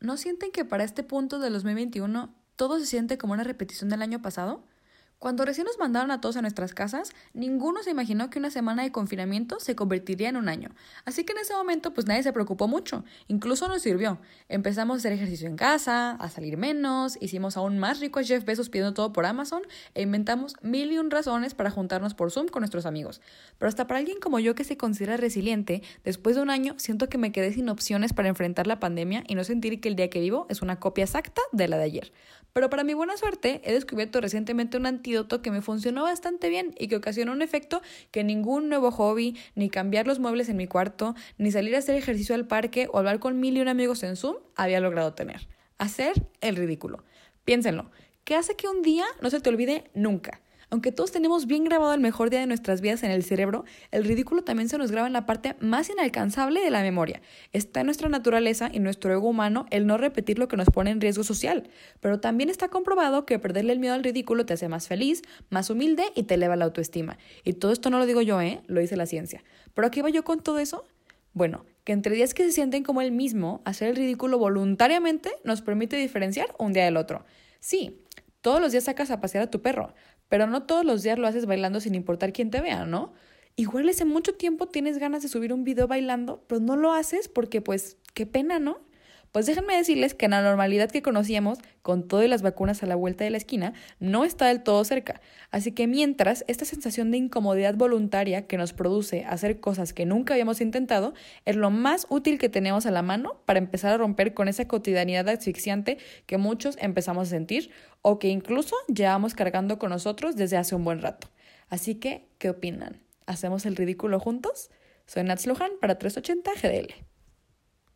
¿no sienten que para este punto del 2021 todo se siente como una repetición del año pasado? Cuando recién nos mandaron a todos a nuestras casas, ninguno se imaginó que una semana de confinamiento se convertiría en un año. Así que en ese momento pues nadie se preocupó mucho, incluso nos sirvió. Empezamos a hacer ejercicio en casa, a salir menos, hicimos aún más rico a Jeff Bezos pidiendo todo por Amazon e inventamos mil y un razones para juntarnos por Zoom con nuestros amigos. Pero hasta para alguien como yo que se considera resiliente, después de un año siento que me quedé sin opciones para enfrentar la pandemia y no sentir que el día que vivo es una copia exacta de la de ayer. Pero para mi buena suerte, he descubierto recientemente un que me funcionó bastante bien y que ocasionó un efecto que ningún nuevo hobby, ni cambiar los muebles en mi cuarto, ni salir a hacer ejercicio al parque o hablar con mil y un amigos en Zoom había logrado tener. Hacer el ridículo. Piénsenlo, ¿qué hace que un día no se te olvide nunca? Aunque todos tenemos bien grabado el mejor día de nuestras vidas en el cerebro, el ridículo también se nos graba en la parte más inalcanzable de la memoria. Está en nuestra naturaleza y nuestro ego humano el no repetir lo que nos pone en riesgo social, pero también está comprobado que perderle el miedo al ridículo te hace más feliz, más humilde y te eleva la autoestima. Y todo esto no lo digo yo, ¿eh? Lo dice la ciencia. ¿Pero a qué va yo con todo eso? Bueno, que entre días que se sienten como el mismo, hacer el ridículo voluntariamente nos permite diferenciar un día del otro. Sí, todos los días sacas a pasear a tu perro, pero no todos los días lo haces bailando sin importar quién te vea, ¿no? Igual hace mucho tiempo tienes ganas de subir un video bailando, pero no lo haces porque pues qué pena, ¿no? Pues déjenme decirles que la normalidad que conocíamos, con todas las vacunas a la vuelta de la esquina, no está del todo cerca. Así que mientras esta sensación de incomodidad voluntaria que nos produce hacer cosas que nunca habíamos intentado, es lo más útil que tenemos a la mano para empezar a romper con esa cotidianidad asfixiante que muchos empezamos a sentir o que incluso llevamos cargando con nosotros desde hace un buen rato. Así que, ¿qué opinan? ¿Hacemos el ridículo juntos? Soy Nats Luján para 380 GDL.